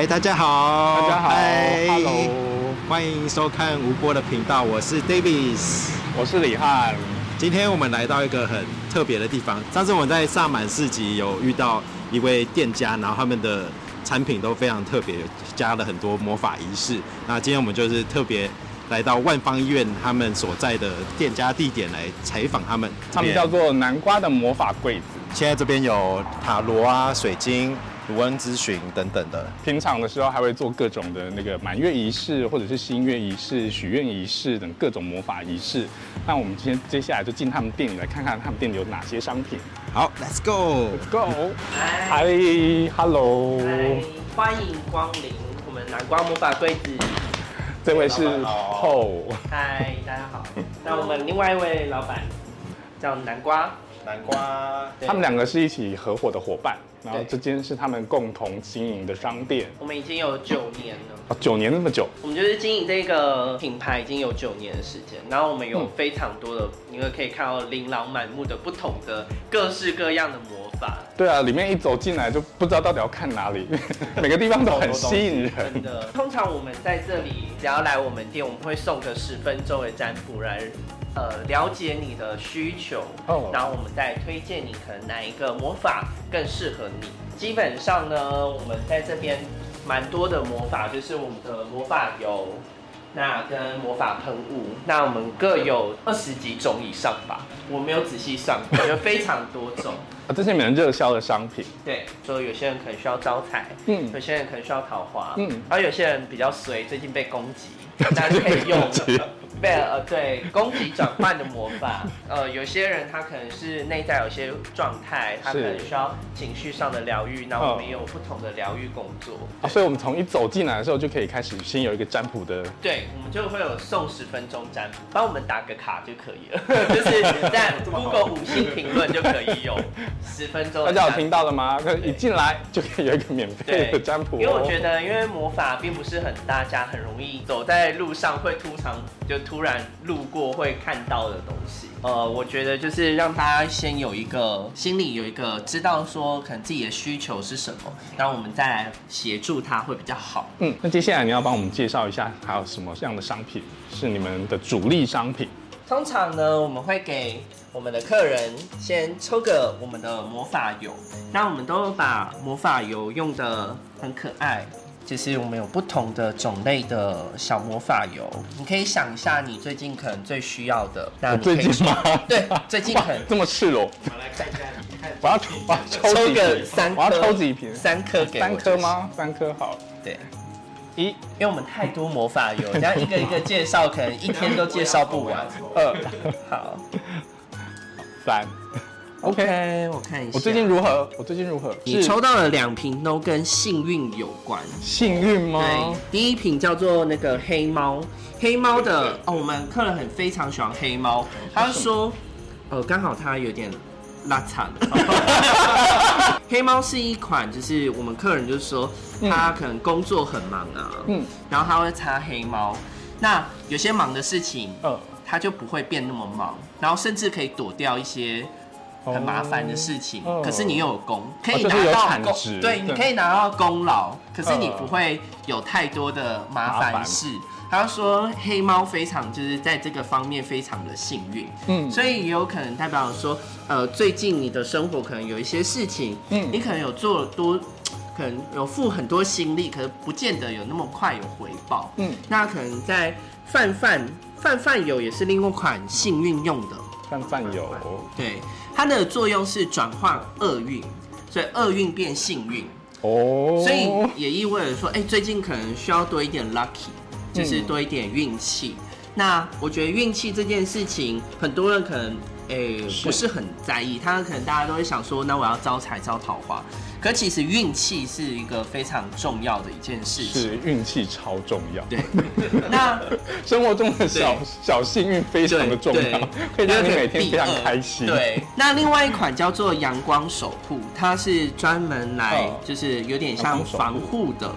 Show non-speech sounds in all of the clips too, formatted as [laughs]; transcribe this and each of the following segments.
哎，大家好，大家好嗨，Hello，欢迎收看吴波的频道，我是 Davis。我是李汉。今天我们来到一个很特别的地方。上次我们在萨满市集有遇到一位店家，然后他们的产品都非常特别，加了很多魔法仪式。那今天我们就是特别来到万方医院他们所在的店家地点来采访他们。他们叫做南瓜的魔法柜子。现在这边有塔罗啊、水晶、卢恩咨询等等的。平常的时候还会做各种的那个满月仪式，或者是新月仪式、许愿仪式等各种魔法仪式。那我们今天接下来就进他们店里来看看他们店里有哪些商品。好，Let's go。Go，嗨，嗨，Hello，嗨欢迎光临我们南瓜魔法柜子。这位是老板好后，嗨，大家好。那我们另外一位老板叫南瓜，南瓜，他们两个是一起合伙的伙伴，然后对这间是他们共同经营的商店，我们已经有九年了。哦，九年那么久，我们就是经营这个品牌已经有九年的时间，然后我们有嗯非常多的，你会可以看到琳琅满目的不同的各式各样的魔法，对啊，里面一走进来就不知道到底要看哪里，[laughs] 每个地方都很吸引人真。的。通常我们在这里只要来我们店，我们会送个十分钟的占卜来。呃，了解你的需求，哦然后我们再推荐你可能哪一个魔法更适合你。基本上呢，我们在这边蛮多的魔法，就是我们的魔法油，那跟魔法喷雾，那我们各有二十几种以上吧，我没有仔细算过，有非常多种。[laughs] 啊，这是你们热销的商品，对，所以有些人可能需要招财，嗯有些人可能需要桃花，嗯嗯，然后有些人比较随，最近被攻击，那就可以用被呃对攻击转换的魔法，呃，有些人他可能是内在有些状态，他可能需要情绪上的疗愈，那嗯我们也有不同的疗愈工作，啊，所以我们从一走进来的时候就可以开始先有一个占卜的，对，我们就会有送十分钟占卜，帮我们打个卡就可以了，[laughs] 就是在 [laughs] Google 五星评论就可以有十分钟大家有听到了吗？可一进来就可以有一个免费的占卜、哦，因为我觉得，因为魔法并不是很大家很容易走在路上会突常就突然路过会看到的东西。呃，我觉得就是让大家先有一个心里有一个知道说可能自己的需求是什么，然后我们再来协助他会比较好。嗯，那接下来你要帮我们介绍一下还有什么样的商品是你们的主力商品？通常呢，我们会给我们的客人先抽个我们的魔法油，那我们都把魔法油用的很可爱。就是我们有不同的种类的小魔法油，你可以想一下你最近可能最需要的。那你最近吗？对，最近可能哇 [laughs] 这么赤裸，我来看一下，你我要抽，我要抽个三，我要抽几瓶？三颗给我三颗？吗？三颗好。对，一、因为我们太多魔法油，这样一个一个介绍，可能一天都介绍不完。二、好三。OK，，OK，我看一下。我最近如何？我最近如何？你抽到了两瓶都跟幸运有关。幸运吗对？，第一瓶叫做那个黑猫，黑猫的哦，我们客人很非常喜欢黑猫，他说，呃，刚好他有点拉惨。[laughs] 黑猫是一款，就是我们客人就是说他可能工作很忙啊，嗯嗯，然后他会擦黑猫，那有些忙的事情，嗯。他就不会变那么忙，然后甚至可以躲掉一些很麻烦的事情。哦可是你又有功，可以拿到功，对，你可以拿到功劳，可是你嗯不会有太多的麻麻烦。烦事。他说黑猫非常就是在这个方面非常的幸运，嗯。所以也有可能代表说，呃，最近你的生活可能有一些事情，嗯。你可能有做多，[tsk] 可能有付很多心力，可是不见得有那么快有回报。嗯，那可能在泛泛泛泛有也是另外一款幸运用的，泛泛有。对，它的作用是转换厄运，所以厄运变幸运，哦，所以也意味着说，哎、最近可能需要多一点 lucky，就是多一点运气。那我觉得运气这件事情，很多人可能诶、是不是很在意，他可能大家都会想说，那我要招财招桃花。可其实运气是一个非常重要的一件事情。是运气超重要。对，[laughs] 那生活中的小小幸运非常的重要，可以让你那个每天非常开心。，对，那另外一款叫做阳光守护，它是专门来哦就是有点像防护的。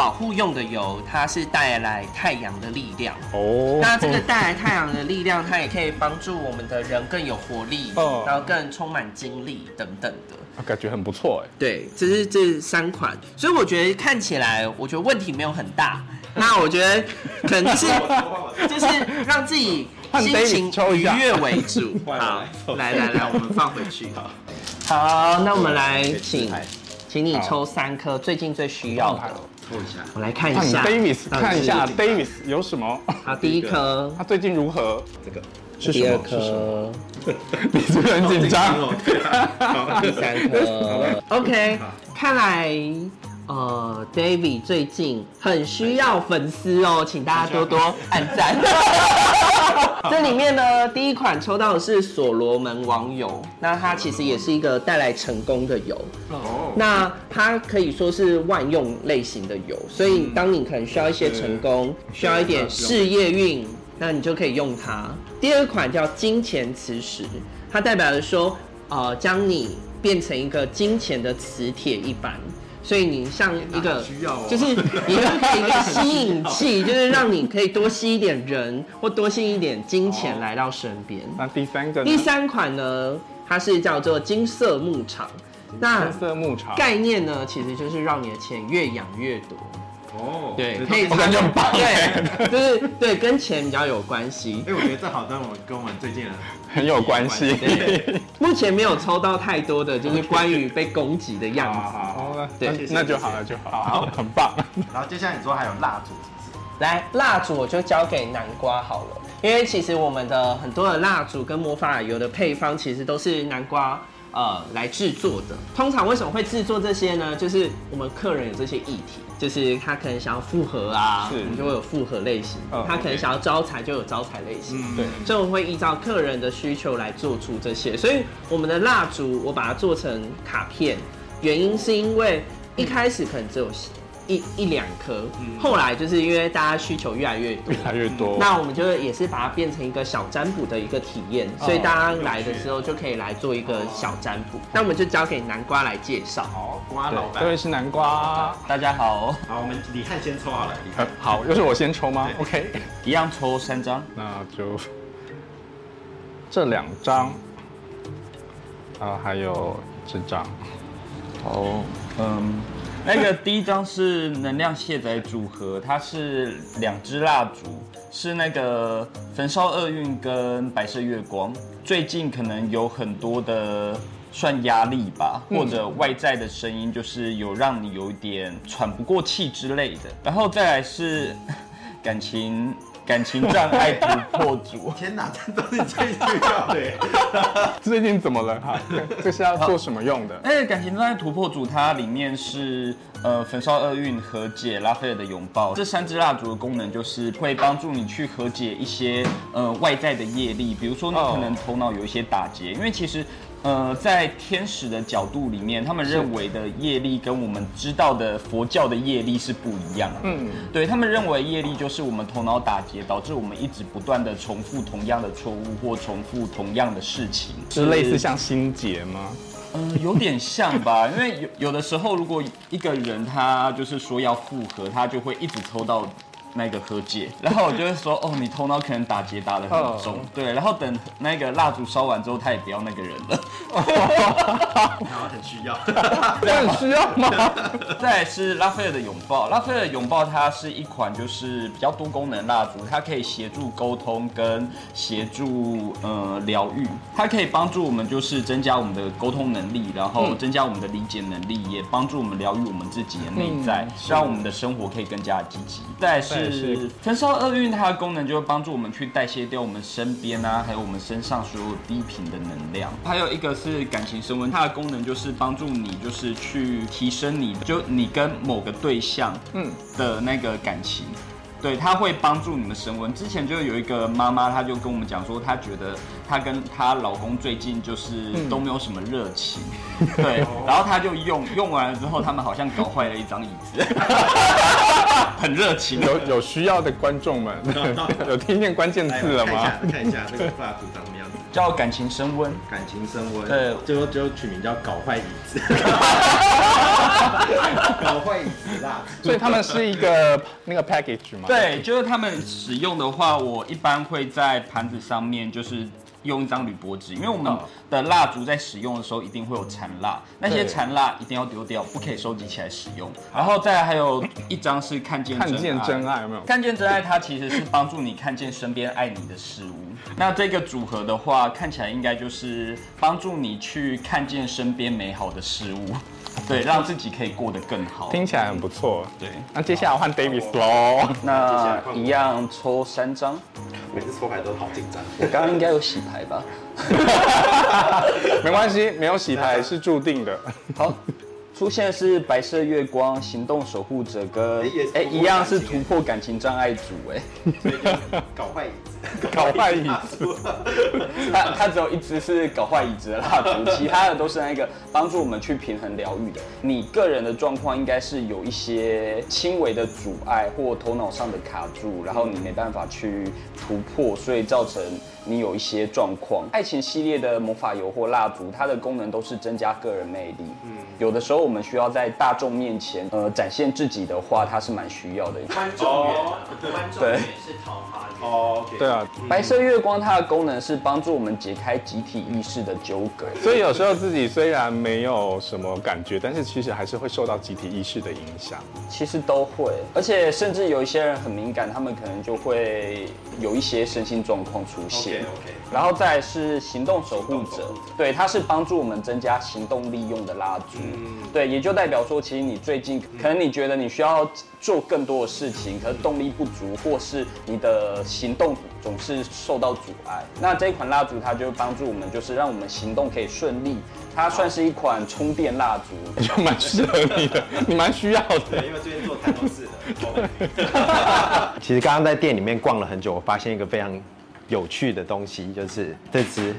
保护用的油，它是带来太阳的力量。哦，那这个带来太阳的力量，它也可以帮助我们的人更有活力，哦然后更充满精力等等的。感觉很不错哎。对，这是这三款，所以我觉得看起来，我觉得问题没有很大。[laughs] 那我觉得可能是 [laughs] 就是让自己心情愉悦为主。[laughs] 好，来来来，我们放回去。好，那我们来请，请你抽三颗最近最需要的，抽一下，我来看一下。Davis 看一下是 Davis 有什么，好，第一颗，他最近如何？这个第二是什么？是什么？颗，[laughs] 你是不是很紧张？第三颗。[laughs] OK，看来。呃，David 最近很需要粉丝哦，请大家多多按赞。[laughs] 这里面呢，第一款抽到的是所罗门王油，那它其实也是一个带来成功的油。哦，那它可以说是万用类型的油，所以当你可能需要一些成功，需要一点事业运，那你就可以用它。第二款叫金钱磁石，它代表着说，呃，将你变成一个金钱的磁铁一般。所以你像一个，需要哦就是你会一个吸引器，就是让你可以多吸一点人，或多吸一点金钱来到身边。那第三个呢？第三款呢，它是叫做金色牧场。那金色牧场。概念呢，其实就是让你的钱越养越多。哦，对，可以我感觉很棒对，就是对，跟钱比较有关系。[laughs] 哎，我觉得这好像我跟我们最近很有关系。目前没有抽到太多的就是关于被攻击的样子。对那那就好了，就好，好，很棒。然后接下来你说还有蜡烛，是不是？来，蜡烛我就交给南瓜好了，因为其实我们的很多的蜡烛跟魔法油的配方其实都是南瓜呃来制作的。通常为什么会制作这些呢？就是我们客人有这些议题，就是他可能想要复合啊，我们就会有复合类型；嗯他可能想要招财就有招财类型。嗯对所以我们会依照客人的需求来做出这些。所以我们的蜡烛我把它做成卡片，原因是因为一开始可能只有一一两颗，后来就是因为大家需求越来越多越。来越多。那我们就也是把它变成一个小占卜的一个体验，所以大家来的时候就可以来做一个小占卜。那我们就交给南瓜来介绍。好，瓜老板，这板。位是南瓜。大家好，好，我们李汉先抽好了，李呃汉。好，又是我先抽吗？OK，一样抽三张，那就这两张，啊，还有这张。好，嗯，那个第一张是能量卸载组合，它是两支蜡烛，是那个焚烧厄运跟白色月光。最近可能有很多的算压力吧，或者外在的声音，就是有让你有一点喘不过气之类的。然后再来是 [laughs] 感情感情障碍突破组。[laughs] 天哪，这都是最需要的。[laughs] 最近怎么了哈？[laughs] 这是要做什么用的？哎，感情障碍突破组它里面是呃焚烧厄运、和解、拉斐尔的拥抱这三支蜡烛的功能就是会帮助你去和解一些呃外在的业力，比如说你哦可能头脑有一些打结，因为其实。呃，在天使的角度里面，他们认为的业力跟我们知道的佛教的业力是不一样的。嗯，对他们认为业力就是我们头脑打结，导致我们一直不断的重复同样的错误或重复同样的事情，是类似像心结吗？嗯，有点像吧，[laughs] 因为有有的时候，如果一个人他就是说要复合，他就会一直抽到那个和解，然后我就会说，[laughs] 哦，你头脑可能打结打得很重，哦对，然后等那个蜡烛烧完之后，他也不要那个人了。然后很需要。这很需要吗？[laughs] 再来是拉斐尔的拥抱，拉斐尔的拥抱它是一款就是比较多功能蜡烛，它可以协助沟通跟协助呃疗愈，它可以帮助我们就是增加我们的沟通能力，然后增加我们的理解能力，也帮助我们疗愈我们自己的内在，嗯让我们的生活可以更加积极。再来是是焚烧厄运，它的功能就会帮助我们去代谢掉我们身边啊，还有我们身上所有低频的能量。还有一个是感情升温，它的功能就是帮助你就是去提升你就你跟某个对象嗯，的那个感情。对，它会帮助你们升温。之前就有一个妈妈，她就跟我们讲说，她觉得她跟她老公最近就是都没有什么热情，对，然后她就用用完了之后，他们好像搞坏了一张椅子，[laughs] 很热情。有有需要的观众们，[laughs] 有听见关键字了吗？看一下，看一下这个蜡烛长什么样子。叫感情升温。感情升温，对就就取名叫搞坏椅子，[laughs] 搞坏椅子啦。所以他们是一个那个 package 吗？，对，就是他们使用的话，我一般会在盘子上面就是。用一张铝箔纸，因为我们哦的蜡烛在使用的时候一定会有残蜡，那些残蜡一定要丢掉，不可以收集起来使用。然后再来还有一张是看见看见真爱。爱有没有？看见真爱，它其实是帮助你看见身边爱你的事物。那这个组合的话，看起来应该就是帮助你去看见身边美好的事物，对，让自己可以过得更好。听起来很不错。对，那接下来换 Davis 喽。那一样抽三张，每次抽牌都好紧张。我刚刚应该有洗牌吧？[laughs] 没关系，没有洗牌是注定的。好，出现是白色月光、行动守护者跟哎一样是突破感情障碍组哎、所以就搞坏椅子，搞坏椅子。他他只有一支是搞坏椅子的蜡烛，[laughs] 其他的都是那个帮助我们去平衡疗愈的。你个人的状况应该是有一些轻微的阻碍或头脑上的卡住，然后你没办法去突破，所以造成你有一些状况。爱情系列的魔法油或蜡烛，它的功能都是增加个人魅力。嗯，有的时候我们需要在大众面前呃展现自己的话，它是蛮需要的。观众缘啊，观众对缘是桃花源。哦对啊，白色月光它的功能是帮助我们解开集体意识的纠葛。所以有时候自己虽然没有什么感觉，但是其实还是会受到集体意识的影响。其实都会，而且甚至有一些人很敏感，他们可能就会有一些身心状况出现。然后再来是行动守护者，对，它是帮助我们增加行动力用的蜡烛。对，也就代表说，其实你最近可能你觉得你需要做更多的事情，可是动力不足，或是你的行动总是受到阻碍。那这一款蜡烛它就帮助我们，就是让我们行动可以顺利。它算是一款充电蜡烛，[laughs] 就蛮适合你的，[laughs] 你蛮需要的。对，因为最近做太多事了。[laughs] 其实刚刚在店里面逛了很久，我发现一个非常有趣的东西，就是这只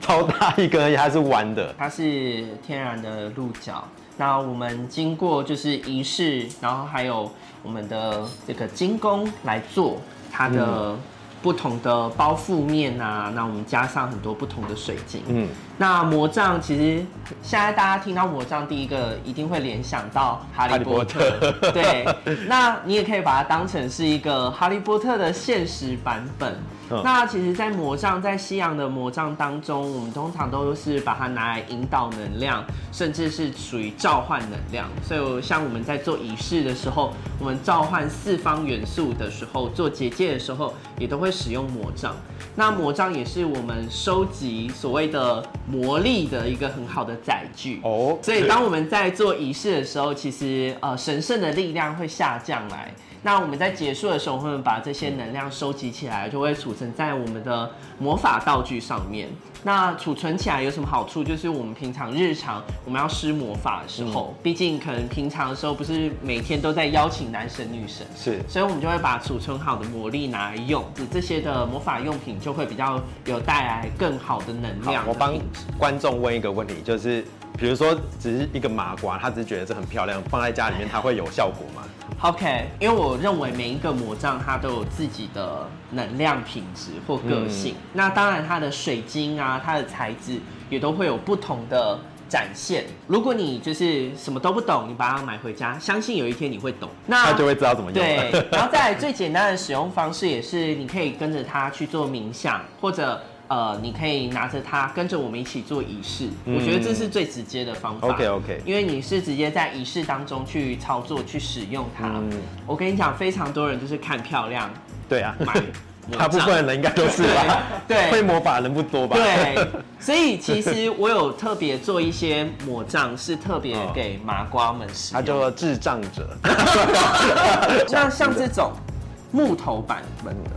超大一根，而且它是弯的。它是天然的鹿角。那我们经过就是仪式，然后还有我们的这个精工来做它的不同的包覆面啊。那我们加上很多不同的水晶。嗯，那魔杖其实现在大家听到魔杖，第一个一定会联想到哈利波特。对，那你也可以把它当成是一个哈利波特的现实版本。嗯那其实，在魔杖，在西洋的魔杖当中，我们通常都是把它拿来引导能量，甚至是属于召唤能量。所以，像我们在做仪式的时候，我们召唤四方元素的时候，做结界的时候，也都会使用魔杖。那魔杖也是我们收集所谓的魔力的一个很好的载具。哦，所以当我们在做仪式的时候，其实呃神圣的力量会下降来。那我们在结束的时候，会把这些能量收集起来，就会储存在我们的魔法道具上面。那储存起来有什么好处？就是我们平常日常我们要施魔法的时候，毕竟可能平常的时候不是每天都在邀请男神女神，是所以我们就会把储存好的魔力拿来用，这这些的魔法用品就会比较有带来更好的能量的我帮。观众问一个问题，就是比如说只是一个麻瓜，他只是觉得这很漂亮，放在家里面它会有效果吗？OK，因为我认为每一个魔杖它都有自己的能量品质或个性。那当然，它的水晶啊，它的材质也都会有不同的展现。如果你就是什么都不懂，你把它买回家，相信有一天你会懂。那他就会知道怎么用。对，[laughs] 然后再来最简单的使用方式也是，你可以跟着它去做冥想，或者呃，你可以拿着它跟着我们一起做仪式。我觉得这是最直接的方法。OK，OK 因为你是直接在仪式当中去操作、去使用它。嗯我跟你讲，非常多人就是看漂亮对啊，买 [laughs] 魔大部分人应该都是吧？对 [laughs] 对会魔法人不多吧？对，[laughs] 所以其实我有特别做一些魔杖，是特别给麻瓜们使用。它叫做智障者。那像这种木头版本的，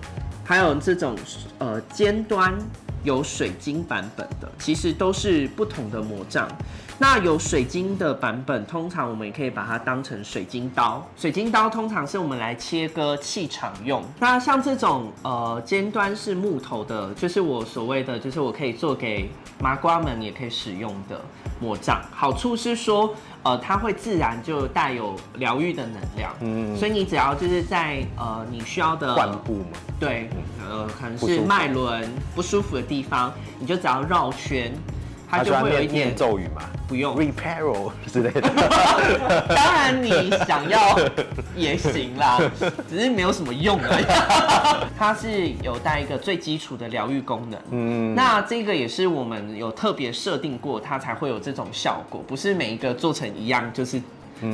还有这种呃尖端有水晶版本的，其实都是不同的魔杖。那有水晶的版本，通常我们也可以把它当成水晶刀。水晶刀通常是我们来切割气场用。那像这种呃尖端是木头的，就是我所谓的，就是我可以做给麻瓜们也可以使用的魔杖。好处是说，呃，它会自然就带有疗愈的能量。嗯，所以你只要就是在呃你需要的灌布嘛，对，呃，可能是脉轮不舒服的地方，你就只要绕圈，他喜欢会有一念念咒语嘛不用。，reparo [laughs] 之类的。[laughs] 当然你想要也行啦，[laughs] 只是没有什么用而已。它是有带一个最基础的疗愈功能。嗯，那这个也是我们有特别设定过，它才会有这种效果，不是每一个做成一样就是。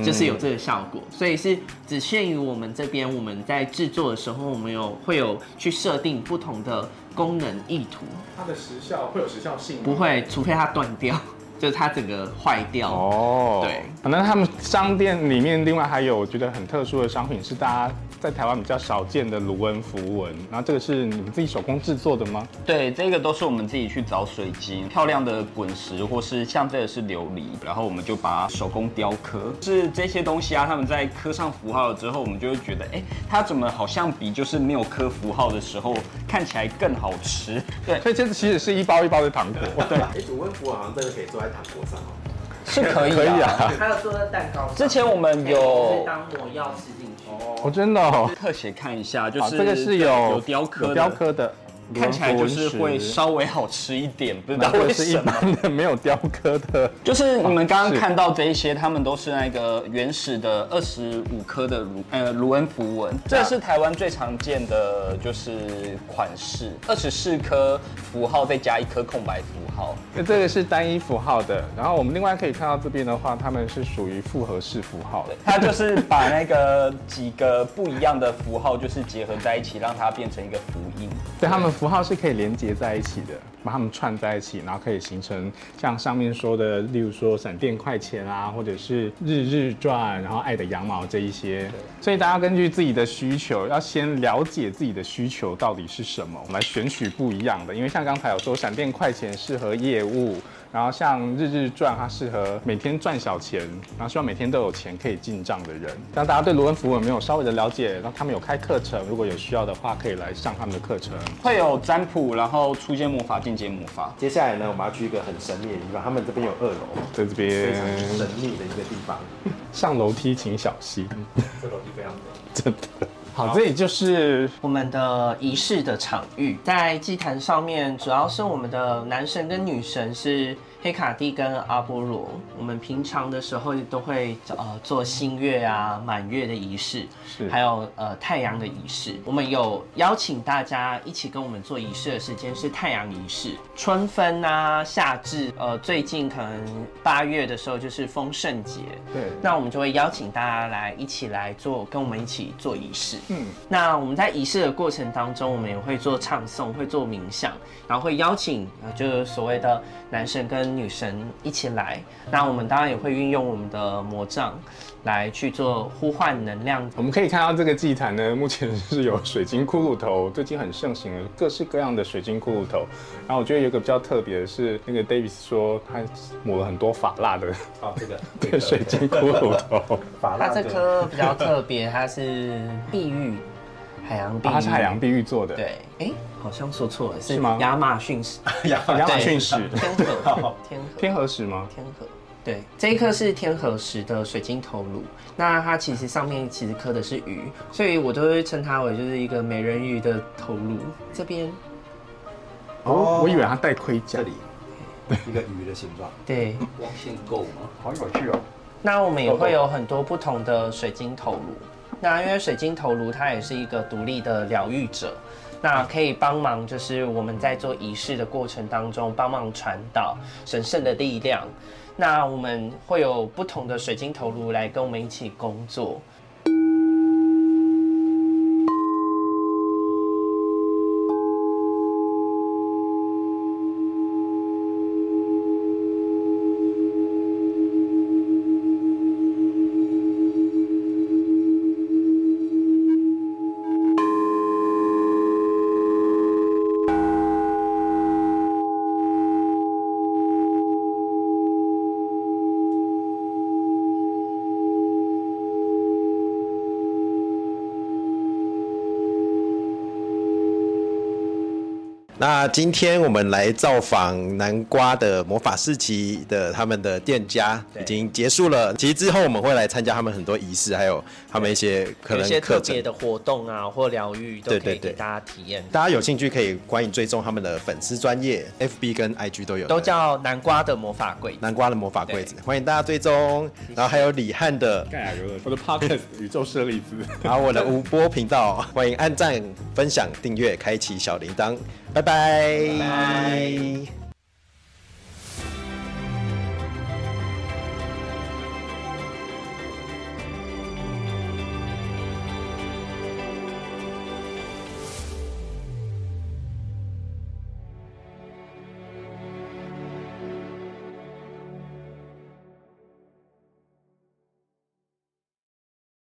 就是有这个效果，所以是只限于我们这边，我们在制作的时候，我们有会有去设定不同的功能意图，它的时效会有时效性不会，除非它断掉，[laughs] 就是它整个坏掉。哦，对，可能他们商店里面另外还有我觉得很特殊的商品，是大家在台湾比较少见的卢恩符文。然后这个是你们自己手工制作的吗？对，这个都是我们自己去找水晶，漂亮的滚石，或是像这个是琉璃，然后我们就把它手工雕刻。是这些东西啊，他们在刻上符号了之后，我们就会觉得，哎，它怎么好像比就是没有刻符号的时候看起来更好吃？对，所以这其实是一包一包的糖果。对，哎，卢恩符好像真的可以坐在糖果上哦。是可以可以啊。啊。还有做的蛋糕，之前我们可有以当抹药吃进去。哦，真的哦。特写看一下，就啊，是这个是有有雕刻的，雕刻的，看起来就是会。稍微好吃一点，不知道为什么。般的没有雕刻的，就是你们刚刚看到这一些，他们都是那个原始的二十五颗的卢呃卢恩符文，这是台湾最常见的就是款式，二十四颗符号再加一颗空白符号。那这个是单一符号的。然后我们另外可以看到这边的话，它们是属于复合式符号的。它就是把那个几个不一样的符号，就是结合在一起，让它变成一个符印。对，它们符号是可以连接在一起的，把它们串在一起，然后可以形成像上面说的，例如说闪电快钱啊，或者是日日赚，然后爱的羊毛这一些。所以大家根据自己的需求，要先了解自己的需求到底是什么，我们来选取不一样的。因为像刚才有说，闪电快钱适合业务。然后像日日赚，它适合每天赚小钱，然后希望每天都有钱可以进账的人。让大家对罗恩符文没有稍微的了解，然后他们有开课程，如果有需要的话，可以来上他们的课程。会有占卜，然后初阶魔法、进阶魔法。接下来呢，我们要去一个很神秘的地方，他们这边有二楼，在这边非常神秘的一个地方，上楼梯请小心，这楼梯非常美。[laughs] 真的。好，这里就是我们的仪式的场域，在祭坛上面，主要是我们的男神跟女神是黑卡蒂跟阿波罗。我们平常的时候都会呃做新月啊、满月的仪式，是还有呃太阳的仪式。我们有邀请大家一起跟我们做仪式的时间是太阳仪式。春分啊、夏至，呃，最近可能八月的时候就是丰盛节，对，那我们就会邀请大家来一起来做，跟我们一起做仪式。嗯，那我们在仪式的过程当中，我们也会做唱诵，会做冥想，然后会邀请呃，就是所谓的男神跟女神一起来。那我们当然也会运用我们的魔杖来去做呼唤能量。我们可以看到这个祭坛呢，目前是有水晶骷髅头，最近很盛行的各式各样的水晶骷髅头。然后我觉得有一个比较特别的是，那个 Davis 说他抹了很多法蜡的哦，这个 [laughs] 这个水晶骷髅头，它这法拉的颗比较特别，它是碧玉，海洋碧玉，啊它是海洋碧玉做的，对，哎、好像说错了，是是吗亚马逊石，亚马逊石，[laughs] [laughs] 天河，天河，天河石吗？天河。对，这一颗是天河石的水晶头颅，那它其实上面其实刻的是鱼，所以我都会称它为就是一个美人鱼的头颅。这边哦，我以为它带盔甲这。里一个鱼的形状，对，光线够吗？好有趣哦。那我们也会有很多不同的水晶头颅。那因为水晶头颅它也是一个独立的疗愈者，那可以帮忙，就是我们在做仪式的过程当中，帮忙传导神圣的力量。那我们会有不同的水晶头颅来跟我们一起工作。那今天我们来造访南瓜的魔法市集的他们的店家已经结束了。其实之后我们会来参加他们很多仪式，还有他们一些可有一能课程些特别。的活动啊，或疗愈都可以给大家体验。大家有兴趣可以欢迎追踪他们的粉丝专业，FB 跟 IG 都有，都叫南瓜的魔法柜。南瓜的魔法柜子，欢迎大家追踪。然后还有李汉的，盖亚游乐，我的 podcast 宇宙舍利子。然后我的吴波频道，欢迎按赞、分享、订阅、开启小铃铛，拜拜。